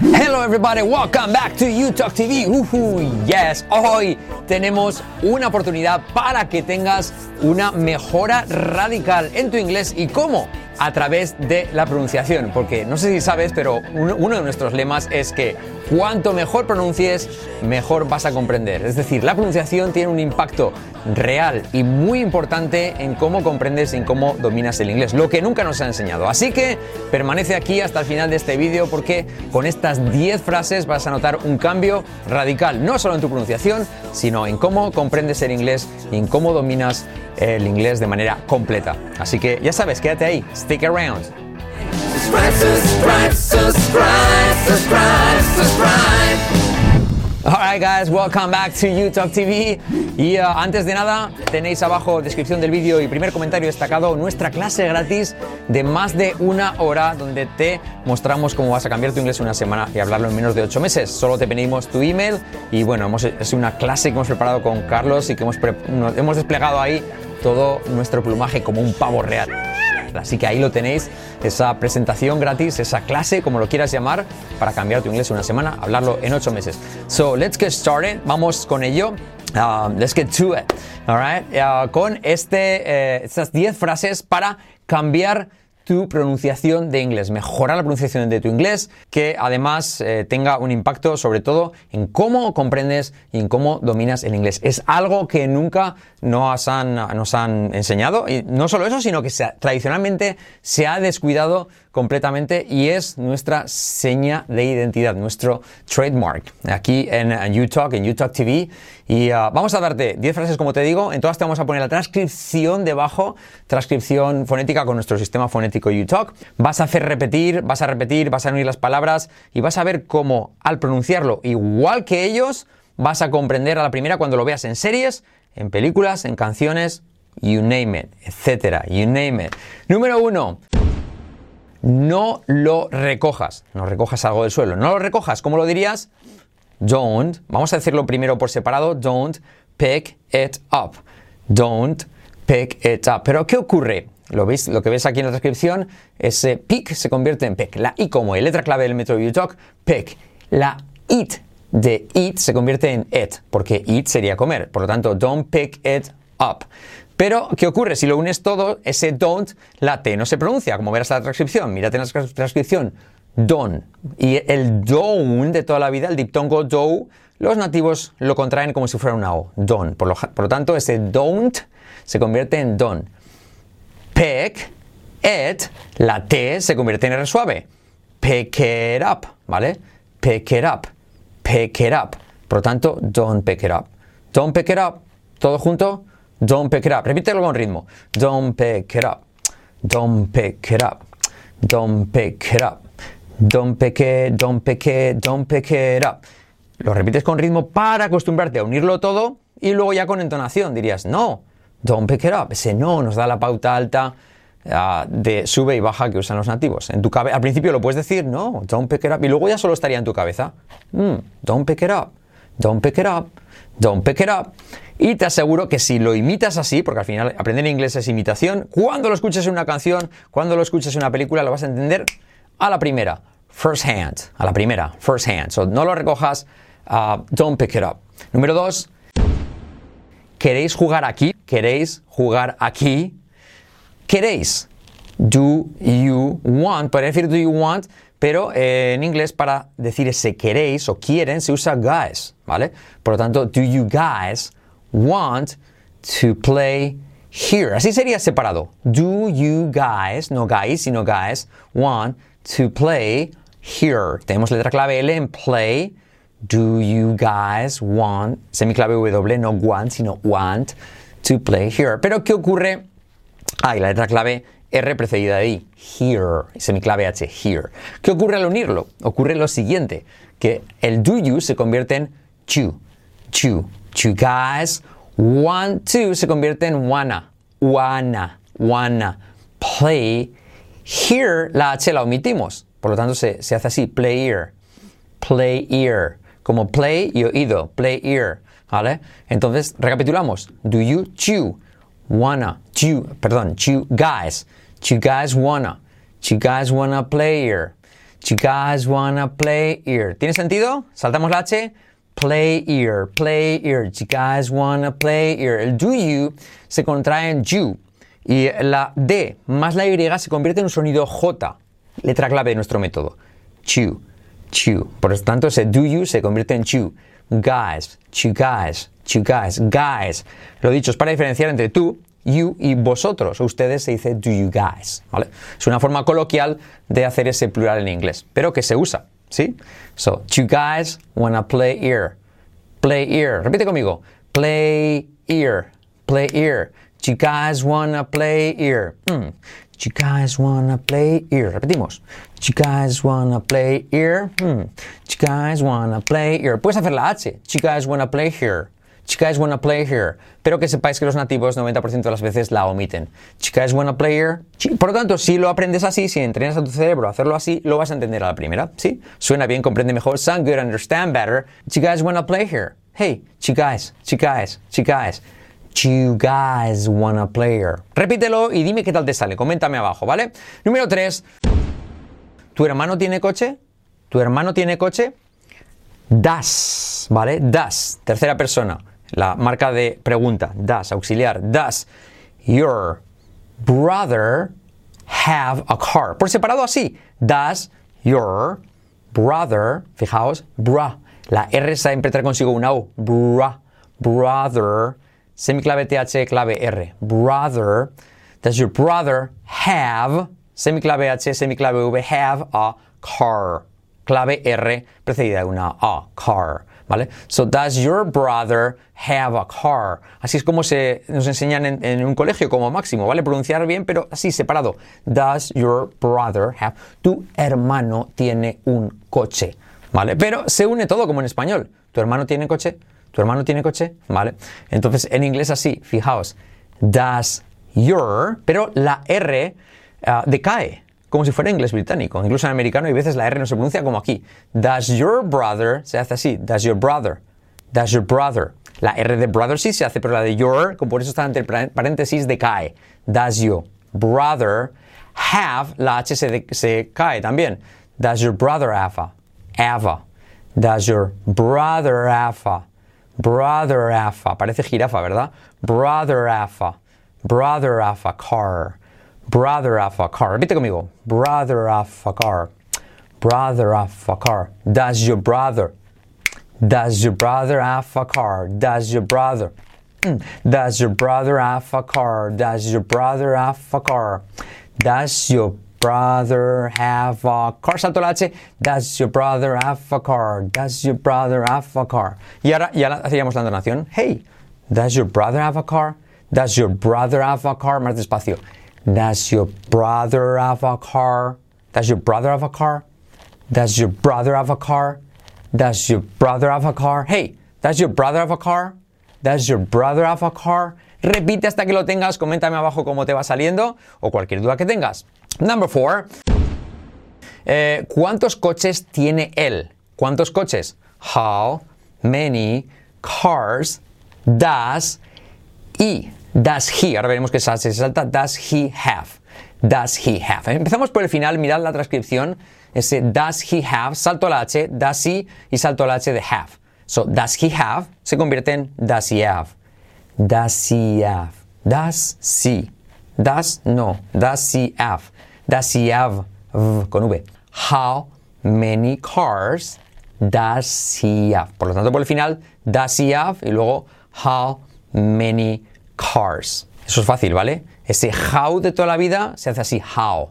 Hello everybody, welcome back to YouTalk TV. Uhu, yes, hoy tenemos una oportunidad para que tengas una mejora radical en tu inglés y cómo a través de la pronunciación, porque no sé si sabes, pero uno, de nuestros lemas es que cuanto mejor pronuncies, mejor vas a comprender. Es decir, la pronunciación tiene un impacto real y muy importante en cómo comprendes y en cómo dominas el inglés, lo que nunca nos ha enseñado. Así que permanece aquí hasta el final de este vídeo porque con estas 10 frases vas a notar un cambio radical, no solo en tu pronunciación, sino en cómo comprendes el inglés y en cómo dominas el inglés de manera completa. Así que ya sabes, quédate ahí, stick around. Alright guys, welcome back to YouTube TV. Y uh, antes de nada, tenéis abajo descripción del vídeo y primer comentario destacado nuestra clase gratis de más de una hora donde te mostramos cómo vas a cambiar tu inglés en una semana y hablarlo en menos de ocho meses. Solo te pedimos tu email y bueno, hemos, es una clase que hemos preparado con Carlos y que hemos, hemos desplegado ahí todo nuestro plumaje como un pavo real. Así que ahí lo tenéis, esa presentación gratis, esa clase, como lo quieras llamar, para cambiar tu inglés en una semana, hablarlo en ocho meses. So, let's get started. Vamos con ello. Uh, let's get to it. All right. Uh, con este, eh, estas 10 frases para cambiar tu pronunciación de inglés, mejorar la pronunciación de tu inglés, que además eh, tenga un impacto sobre todo en cómo comprendes y en cómo dominas el inglés. Es algo que nunca nos han, nos han enseñado y no solo eso, sino que tradicionalmente se ha descuidado completamente y es nuestra seña de identidad, nuestro trademark aquí en, YouTalk, en YouTalk TV. Y uh, vamos a darte 10 frases, como te digo, en todas te vamos a poner la transcripción debajo, transcripción fonética con nuestro sistema fonético YouTalk. Vas a hacer repetir, vas a repetir, vas a unir las palabras y vas a ver cómo al pronunciarlo igual que ellos, vas a comprender a la primera cuando lo veas en series, en películas, en canciones, you name it, etcétera, you name it. Número uno no lo recojas. No recojas algo del suelo. No lo recojas. ¿Cómo lo dirías? Don't. Vamos a decirlo primero por separado. Don't pick it up. Don't pick it up. Pero ¿qué ocurre? ¿Lo, veis? Lo que ves aquí en la descripción, ese pick se convierte en pick. La I como I, letra clave del método talk pick. La it de eat se convierte en it, porque eat sería comer. Por lo tanto, don't pick it up. Pero, ¿qué ocurre? Si lo unes todo, ese don't, la T no se pronuncia, como verás la transcripción. Mírate en la transcripción. Don. Y el don de toda la vida, el diptongo do, los nativos lo contraen como si fuera una O. Don. Por lo, tanto, ese don't se convierte en don. Pick, it, la T se convierte en R suave. Pick it up, ¿vale? Pick it up. Pick it up. Por lo tanto, don't pick it up. Don't pick it up. Todo junto. Don't pick it up. Repítelo con ritmo. Don't pick it up. Don't pick it up. Don't pick it up. Don't pick it, don't pick it, don't pick it up. Lo repites con ritmo para acostumbrarte a unirlo todo y luego ya con entonación dirías no, don't pick it up. Ese no nos da la pauta alta uh, de sube y baja que usan los nativos. En tu al principio lo puedes decir no, don't pick it up y luego ya solo estaría en tu cabeza. Mm, don't pick it up, don't pick it up, don't pick it up. Y te aseguro que si lo imitas así, porque al final aprender inglés es imitación, cuando lo escuches en una canción, cuando lo escuches en una película, lo vas a entender a la primera, first hand, a la primera, first hand. So, no lo recojas, uh, don't pick it up. Número dos, ¿queréis jugar aquí? ¿Queréis jugar aquí? ¿Queréis? Do you want? Podría decir do you want, pero eh, en inglés para decir ese queréis o quieren se usa guys, ¿vale? Por lo tanto, do you guys want to play here. Así sería separado. Do you guys, no guys, sino guys, want to play here? Tenemos letra clave L en play. Do you guys want, semiclave W, no want, sino want to play here? Pero ¿qué ocurre? Hay la letra clave R precedida de I, here, semiclave H, here. ¿Qué ocurre al unirlo? Ocurre lo siguiente, que el do you se convierte en you, you, you guys want to se convierte en wanna, wanna, wanna play. Here la H la omitimos, por lo tanto se, se hace así, play ear, play ear, como play y oído, play ear, ¿vale? Entonces recapitulamos, do you chew, wanna, chew, perdón, chew guys, you guys wanna, you guys wanna play ear, You guys wanna play here. ¿Tiene sentido? Saltamos la H. Play here, play here. You guys wanna play here. El do you se contrae en you. Y la D más la Y se convierte en un sonido J, letra clave de nuestro método. Chew, chew. Por lo tanto, ese do you se convierte en chew. Guys, you guys, you guys, guys. Lo dicho es para diferenciar entre tú, you y vosotros. Ustedes se dice do you guys. Es una forma coloquial de hacer ese plural en inglés, pero que se usa, ¿sí? So, you guys wanna play here. Play here. Repite conmigo. Play here. Play here. You guys wanna play here. Mm. You guys wanna play here. Repetimos. You guys wanna play here. Hmm. You guys wanna play here. Puedes hacer la H. You guys wanna play here. You guys wanna play here. Pero que sepáis que los nativos 90% de las veces la omiten. You guys wanna play here. Por lo tanto, si lo aprendes así, si entrenas a tu cerebro a hacerlo así, lo vas a entender a la primera. ¿Sí? Suena bien, comprende mejor. Sound good, understand better. You guys wanna play here. Hey, you guys, you guys, you guys. You guys wanna play here. Repítelo y dime qué tal te sale. Coméntame abajo, ¿vale? Número 3. ¿Tu hermano tiene coche? ¿Tu hermano tiene coche? Das, ¿vale? Das, tercera persona. La marca de pregunta. Das, auxiliar. Das your brother have a car? Por separado así. Does your brother, fijaos, bra. La R siempre trae consigo una U. Bra, brother semiclave TH, clave R. Brother. Does your brother have, semiclave H, semiclave V, have a car? Clave R precedida de una A, car. ¿Vale? So, does your brother have a car? Así es como se nos enseñan en, un colegio como máximo, ¿vale? Pronunciar bien, pero así separado. Does your brother have? Tu hermano tiene un coche, ¿vale? Pero se une todo como en español. ¿Tu hermano tiene coche? ¿Tu hermano tiene coche? ¿Vale? Entonces, en inglés así, fijaos, does your, pero la R uh, decae, como si fuera inglés británico. Incluso en americano hay veces la R no se pronuncia como aquí. Does your brother se hace así, does your brother, does your brother. La R de brother sí se hace, pero la de your, como por eso está entre paréntesis, decae. Does your brother have, la H se, de, cae también. Does your brother? Have a. Does your brother have a? Brother Afa. Parece jirafa, ¿verdad? Brother Afa. Brother Afa car. Brother Afa car. Repite conmigo. Brother Afa car. Brother Afa car. Does your brother. Does your brother have a car? Does your brother? Mm. Does your brother have a car? Does your brother have a car? Does your brother have a car? Salto la H. Does your brother have a car? Does your brother have a car? Y ahora ya hacíamos la donación. Hey, does your brother have a car? Does your brother have a car? Más despacio. Does your brother have a car? Does your brother have a car? Does your brother have a car? Does your brother have a car? Hey, does your brother have a car? Does your brother have a car? Repite hasta que lo tengas, coméntame abajo cómo te va saliendo o cualquier duda que tengas. Number four. Eh, ¿Cuántos coches tiene él? ¿Cuántos coches? How many cars does he? Does he? Ahora veremos que se salta. Does he have? Does he have? Empezamos por el final. Mirad la transcripción. Ese does he have. Salto la H. Does he y salto la H de have. So, does he have se convierte en does he have. Does he have? Does he? Does no. Does he have? Does he have? V, con V. How many cars does he have? Por lo tanto, por el final, does he have y luego how many cars. Eso es fácil, ¿vale? Ese how de toda la vida se hace así, how,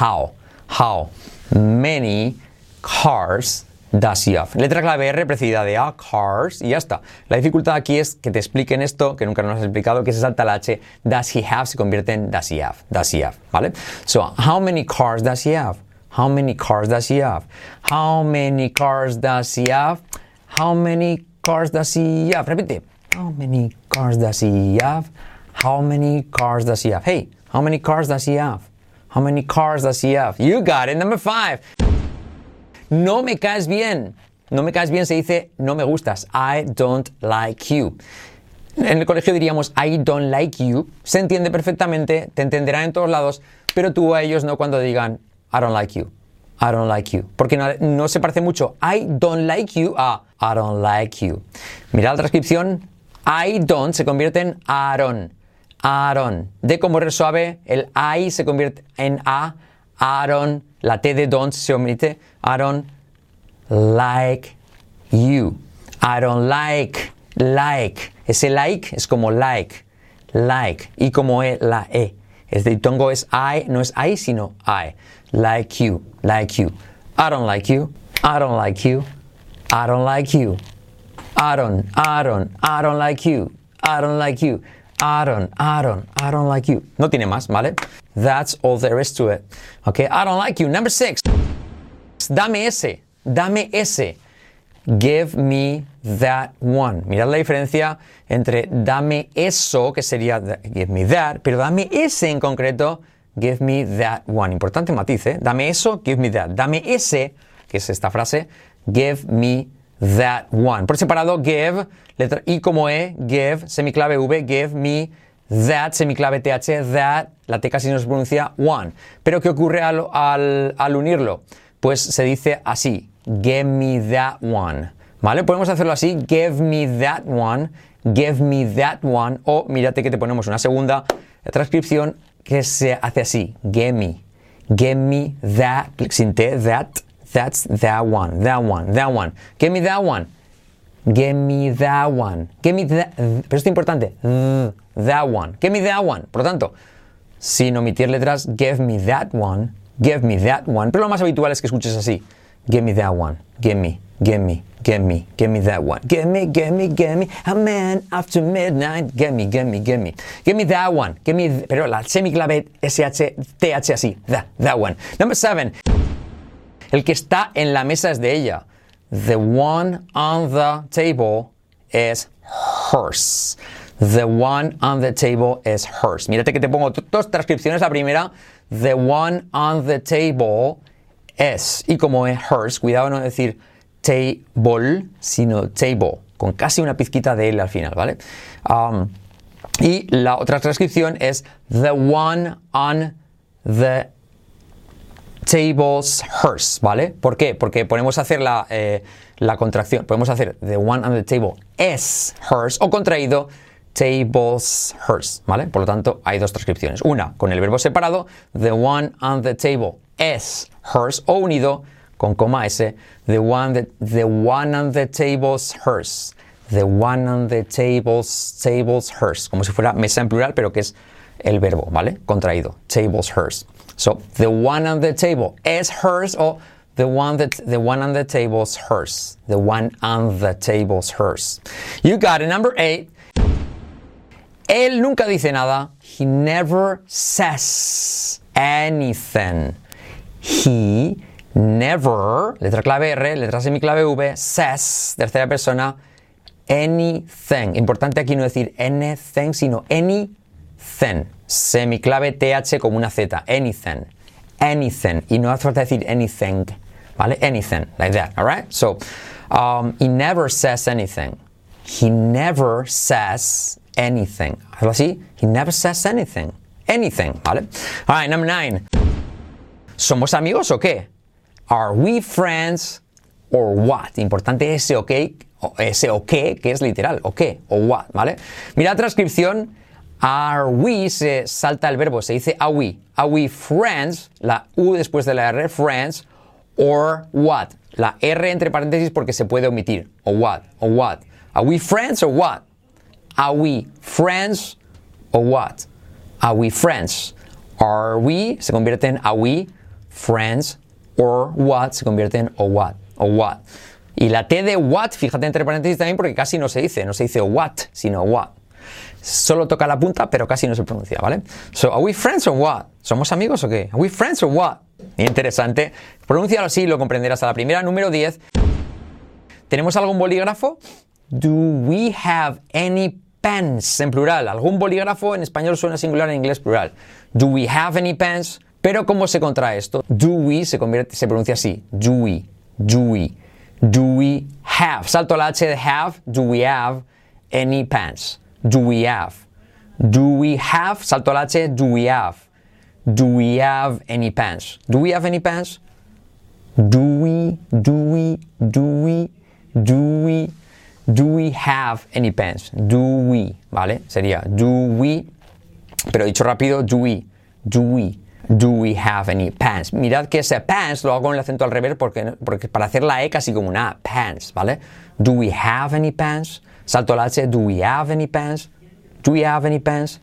how, how many cars have. Letra clave R precedida de A, cars, y ya está. La dificultad aquí es que te expliquen esto, que nunca nos has explicado, que se salta la H, does he have, se convierte en does he have, does he have, ¿vale? So, how many cars does he have? How many cars does he have? How many cars does he have? How many cars does he have? Repite. How many cars does he have? How many cars does he have? Hey, how many cars does he have? How many cars does he have? You got it. Number five. No me caes bien. No me caes bien se dice no me gustas. I don't like you. En el colegio diríamos I don't like you. Se entiende perfectamente, te entenderán en todos lados, pero tú a ellos no cuando digan I don't like you. I don't like you. Porque no, se parece mucho I don't like you a I don't like you. Mira la transcripción. I don't se convierte en Aaron. Aaron. De como re suave, el I se convierte en A. Aaron. La T de don't se omite. Aaron like you. I don't like. Like. Ese like es como like. Like. Y como e, la E. El tongo es I, no es I, sino I. Like you, like you. I don't like you. I don't like you. I don't like you. I don't, I don't, I don't like you. I don't like you. I don't, I don't, I don't like you. No tiene más, ¿vale? That's all there is to it. Okay, I don't like you. Number six. Dame ese. Dame ese. Give me that one. Mirad la diferencia entre dame eso, que sería give me that, pero dame ese en concreto, give me that one. Importante matiz, ¿eh? Dame eso, give me that. Dame ese, que es esta frase, give me that one. Por separado, give, letra I como E, give, semiclave V, give me that, semiclave TH, that, la T casi no se pronuncia one. Pero ¿qué ocurre al, unirlo? Pues se dice así, give me that one. ¿Vale? Podemos hacerlo así, give me that one, give me that one, o mírate que te ponemos una segunda transcripción que se hace así, give me, give me that, sin T, that, that's that one, that one, that one, give me that one, give me that one, give me that, pero esto es importante, that one, give me that one, por lo tanto, sin omitir letras, give me that one, give me that one, pero lo más habitual es que escuches así, give me that one, give me, give me, give me, give me that one. Give me, give me, give me, a man after midnight. Give me, give me, give me. Give me that one. Give me, pero la semiclave SH, TH así. That, that one. Number seven. El que está en la mesa es de ella. The one on the table is hers. The one on the table is hers. Mírate que te pongo dos transcripciones. La primera, the one on the table es. Y como es hers, cuidado no decir table, sino table, con casi una pizquita de L al final, ¿vale? Um, y la otra transcripción es the one on the table's hers, ¿vale? ¿Por qué? Porque podemos hacer la, eh, la contracción, podemos hacer the one on the table is hers o contraído table's hers, ¿vale? Por lo tanto, hay dos transcripciones. Una con el verbo separado, the one on the table is hers, o unido con coma S, the one, that, the one on the table's hers. The one on the table's, table's hers. Como si fuera mesa en plural, pero que es el verbo, ¿vale? Contraído. Table's hers. So, the one on the table is hers o the one, that, the one on the table's hers. The one on the table's hers. You got it. Number eight. Él nunca dice nada. He never says anything. He never, letra clave R, letra semiclave V, says, tercera persona, anything. Importante aquí no decir anything, sino anything. Semiclave TH como una Z, anything. Anything. Y no hace falta decir anything, ¿vale? Anything, like that, alright? So, um, he never says anything. He never says anything. Algo así, he never says anything. Anything, ¿vale? Alright, number nine. ¿Somos amigos o qué? Are we friends or what? Importante ese ok, ese ok, que es literal, ok, o what, ¿vale? Mira la transcripción. Are we se salta el verbo, se dice are we. Are we friends? La U después de la R, friends, or what? La R entre paréntesis porque se puede omitir. O what, o what. Are we friends or what? Are we friends or what? Are we friends? Are we se convierte en are we friends or what se convierte en o what, o what. Y la T de what, fíjate entre paréntesis también porque casi no se dice, no se dice what, sino what. Solo toca la punta, pero casi no se pronuncia, ¿vale? So, are we friends or what? ¿Somos amigos o qué? Are we friends or what? Interesante. Pronúncialo así, lo comprenderás. A la primera, número 10. ¿Tenemos algún bolígrafo? Do we have any pens? En plural. ¿Algún bolígrafo? En español suena singular, en inglés plural. Do we have any pens? Pero ¿cómo se contrae esto? Do we se, pronuncia así. Do we, do we, do we have. Salto la H de have. Do we have any pants? Do we have? Do we have? Salto la H. Do we have? Do we have any pants? Do we have any pants? Do we, do we, do we, do we, do we have any pens? Do we, ¿vale? Sería do we, pero dicho rápido, do we, do we, do we have any pants? Mirad que ese pants lo hago con el acento al revés porque, porque para hacer la E casi como una pants, ¿vale? Do we have any pants? Salto la H, do we have any pants? Do we have any pants?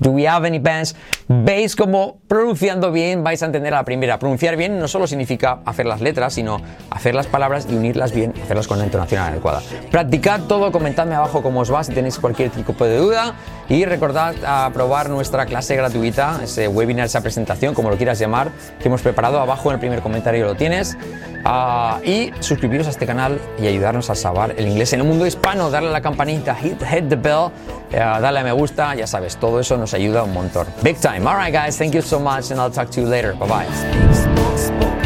Do we have any pants? Veis como pronunciando bien vais a entender a la primera. Pronunciar bien no solo significa hacer las letras, sino hacer las palabras y unirlas bien, hacerlas con la entonación adecuada. Practicad todo, comentadme abajo cómo os va si tenéis cualquier tipo de duda y recordad a probar nuestra clase gratuita, ese webinar, esa presentación, como lo quieras llamar, que hemos preparado abajo en el primer comentario lo tienes. Ah, y suscribiros a este canal y ayudarnos a salvar el inglés en el mundo hispano, darle a la campanita, hit, hit the bell, uh, darle a me gusta, ya sabes, todo eso nos ayuda un montón. Big time. Alright guys, thank you so much and I'll talk to you later. Bye bye.